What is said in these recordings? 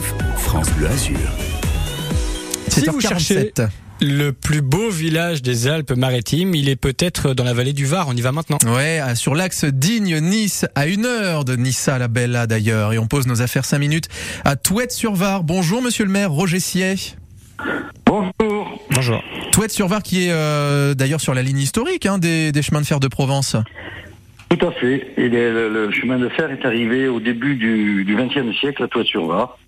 99, France Bleu Azur. Si vous cherchez le plus beau village des Alpes-Maritimes, il est peut-être dans la vallée du Var. On y va maintenant. Ouais, sur l'axe Digne-Nice, à une heure de Nissa la Bella d'ailleurs. Et on pose nos affaires cinq minutes à Touette-sur-Var. Bonjour, monsieur le maire, Roger Siet. Bonjour. Bonjour. Touette-sur-Var qui est euh, d'ailleurs sur la ligne historique hein, des, des, chemins de fer de Provence. Tout à fait. Et le, le, chemin de fer est arrivé au début du XXe siècle à Touette-sur-Var.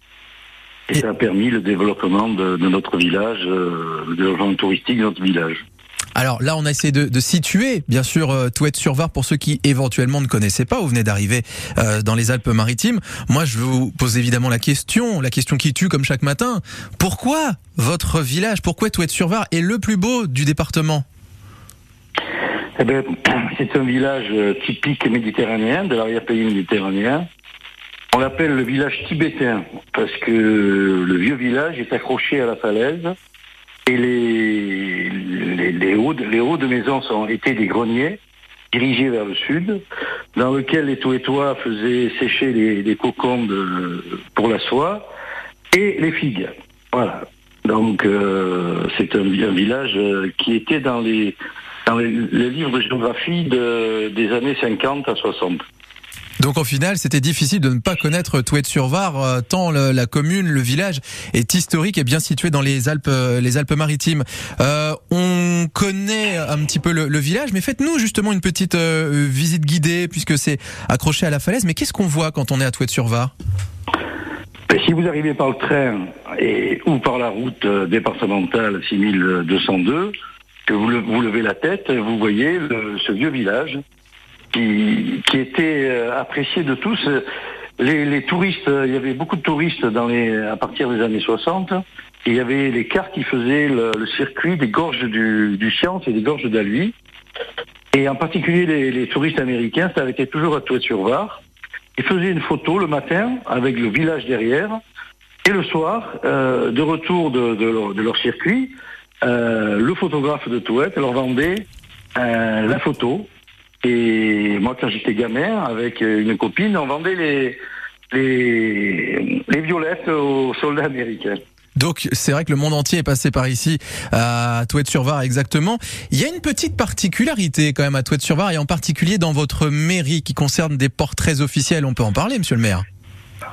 Et, ça a permis le développement de, de notre village, euh, le développement touristique de notre village. Alors là, on a essayé de, de situer, bien sûr, euh, Touette-sur-Var pour ceux qui éventuellement ne connaissaient pas ou venaient d'arriver euh, dans les Alpes-Maritimes. Moi, je vous pose évidemment la question, la question qui tue comme chaque matin. Pourquoi votre village, pourquoi Touette-sur-Var est le plus beau du département? Eh ben, c'est un village euh, typique méditerranéen, de l'arrière-pays méditerranéen. On l'appelle le village tibétain parce que le vieux village est accroché à la falaise et les, les, hauts, de, les maisons sont étaient des greniers dirigés vers le sud, dans lequel les toits faisaient sécher les, les cocons de, pour la soie et les figues. Voilà. Donc euh, c'est un, village euh, qui était dans les livres de géographie de, des années 50 à 60. Donc au final, c'était difficile de ne pas connaître Touette-sur-Var, euh, tant le, la commune, le village est historique et bien situé dans les Alpes, euh, les Alpes-Maritimes. Euh, on connaît un petit peu le, le village, mais faites-nous justement une petite euh, visite guidée puisque c'est accroché à la falaise. Mais qu'est-ce qu'on voit quand on est à Touette-sur-Var si vous arrivez par le train et, ou par la route départementale 6202, que vous, vous levez la tête, vous voyez le, ce vieux village qui, qui était euh, apprécié de tous. Les, les, touristes, il y avait beaucoup de touristes dans les, à partir des années 60. Et il y avait les cars qui faisaient le, le circuit des gorges du, du Science et des gorges d'Alui. Et en particulier les, les, touristes américains, ça avait été toujours à Touet-sur-Var. Ils faisaient une photo le matin avec le village derrière. Et le soir, euh, de retour de, de, leur, de leur circuit, euh, le photographe de Touet leur vendait euh, la photo et moi, quand j'étais gamin, avec une copine, on vendait les, les, les violettes aux soldats américains. Donc c'est vrai que le monde entier est passé par ici à Touette-sur-Var exactement. Il y a une petite particularité quand même à Touette-sur-Var et en particulier dans votre mairie qui concerne des portraits officiels. On peut en parler, monsieur le maire?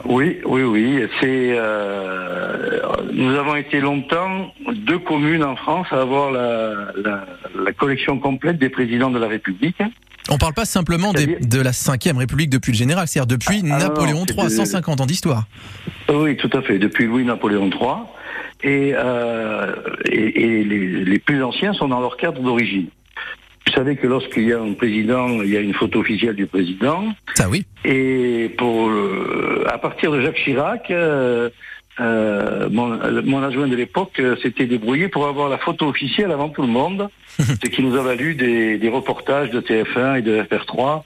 Oui, oui, oui. C'est euh, nous avons été longtemps deux communes en France à avoir la, la, la collection complète des présidents de la République. On parle pas simplement des, de la Ve République depuis le général, c'est-à-dire depuis ah, Napoléon III, de... 150 ans d'histoire. Oui, tout à fait, depuis Louis-Napoléon III. Et, euh, et, et les, les, plus anciens sont dans leur cadre d'origine. Vous savez que lorsqu'il y a un président, il y a une photo officielle du président. Ça oui. Et pour, euh, à partir de Jacques Chirac, euh, euh, mon, mon, adjoint de l'époque s'était débrouillé pour avoir la photo officielle avant tout le monde, ce qui nous a valu des, des reportages de TF1 et de FR3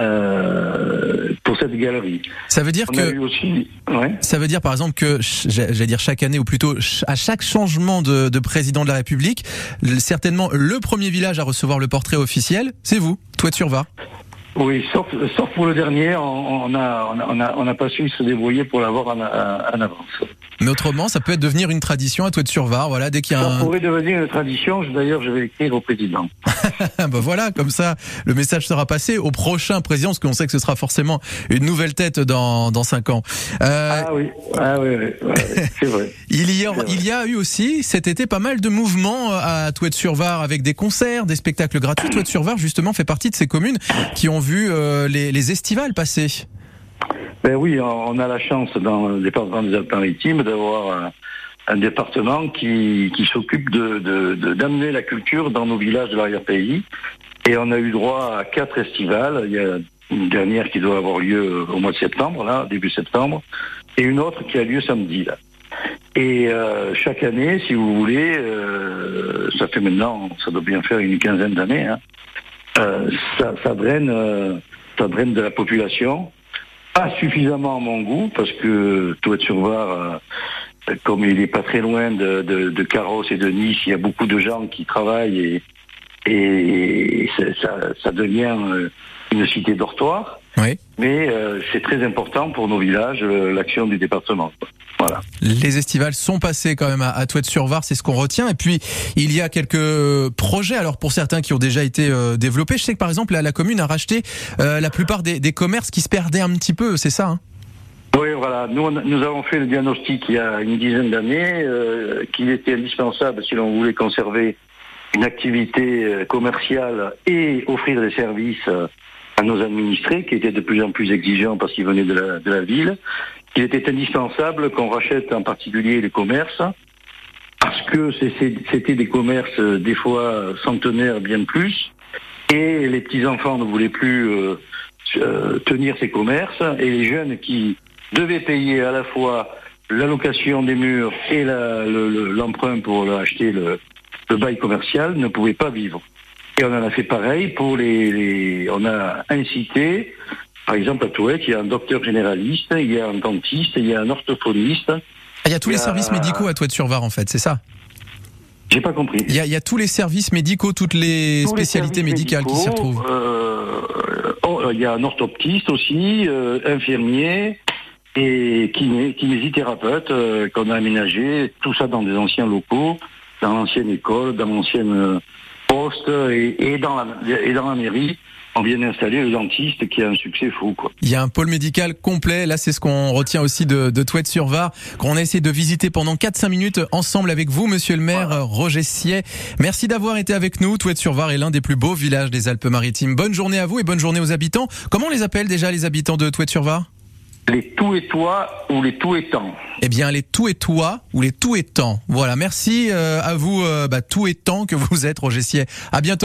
euh, pour cette galerie. Ça veut dire On que aussi, ouais. ça veut dire par exemple que j'allais dire chaque année ou plutôt à chaque changement de, de président de la République, certainement le premier village à recevoir le portrait officiel, c'est vous, Toit-sur-Var. Oui, sauf, sauf pour le dernier, on, on a on a on n'a pas su se débrouiller pour l'avoir en, avance. Mais autrement, ça peut devenir une tradition à toi de Survar. Voilà, dès qu'il y a ça un... pourrait devenir une tradition. D'ailleurs, je vais écrire au président. ben voilà, comme ça, le message sera passé au prochain président, parce qu'on sait que ce sera forcément une nouvelle tête dans dans cinq ans. Euh... Ah oui, ah oui, oui, oui c'est vrai. il y a il y a eu aussi cet été pas mal de mouvements à Touette-sur-Var avec des concerts, des spectacles gratuits. Touette-sur-Var justement fait partie de ces communes qui ont vu euh, les, les estivales passer. Ben oui, on a la chance dans le département des Alpes-Maritimes d'avoir un, un, département qui, qui s'occupe de, de, d'amener la culture dans nos villages de l'arrière-pays. Et on a eu droit à quatre estivales. Il y a une dernière qui doit avoir lieu au mois de septembre, là, début septembre, et une autre qui a lieu samedi, là. Et euh, chaque année, si vous voulez, euh, ça fait maintenant, ça doit bien faire une quinzaine d'années, hein, euh, ça, ça, draine, euh, ça draine de la population pas suffisamment à mon goût, parce que Touette-sur-Var, euh, comme il est pas très loin de, de, Carros et de Nice, il y a beaucoup de gens qui travaillent et, ça, ça, devient une cité dortoir. Oui. Mais euh, c'est très important pour nos villages, euh, l'action du département. Voilà. Les estivales sont passées quand même à, à sur var c'est ce qu'on retient. Et puis il y a quelques projets. Alors pour certains qui ont déjà été euh, développés, je sais que par exemple la, la commune a racheté la plupart des, des, commerces qui se perdaient un petit peu. C'est ça hein? Oui, voilà. Nous, nous avons fait le diagnostic il y a une dizaine d'années qu'il était indispensable si l'on voulait conserver une activité commerciale et offrir des services à nos administrés qui étaient de plus en plus exigeants parce qu'ils venaient de la, de la ville, qu'il était indispensable qu'on rachète en particulier les commerces parce que c'était des commerces euh, des fois centenaires bien plus et les petits-enfants ne voulaient plus euh, euh, tenir ces commerces et les jeunes qui devaient payer à la fois l'allocation des murs et l'emprunt pour acheter le, le bail commercial ne pouvaient pas vivre. Et on en a fait pareil pour les, on a incité, par exemple à Touet, il y a un docteur généraliste, il y a un dentiste, il y a un orthophoniste. Ah, il y a tous les services médicaux à Touet-sur-Var en fait, c'est ça? J'ai pas compris. Il y, a, tous les services médicaux, toutes les spécialités médicales qui s'y retrouvent. Euh, oh, il y a un orthoptiste aussi, euh, infirmier et kiné, kinésithérapeute euh, qu'on a aménagé, tout ça dans des anciens locaux, dans l'ancienne école, dans l'ancienne poste et, dans la, et dans la mairie on vient d'installer le dentiste qui a un succès fou. Quoi. Il y a un pôle médical complet, là c'est ce qu'on retient aussi de, de sur var qu'on a essayé de visiter pendant 4-5 minutes ensemble avec vous, monsieur le maire Roger Siet. Merci d'avoir été avec nous. Touet-sur-Var est l'un des plus beaux villages des Alpes-Maritimes. Bonne journée à vous et bonne journée aux habitants. Comment on les appelle déjà les habitants de Touet-sur-Var les tout et toi ou les tout étants Eh bien, les tout et toi ou les tout étants. Voilà, merci euh, à vous, euh, bah, tout étant que vous êtes, Roger Sier. À bientôt.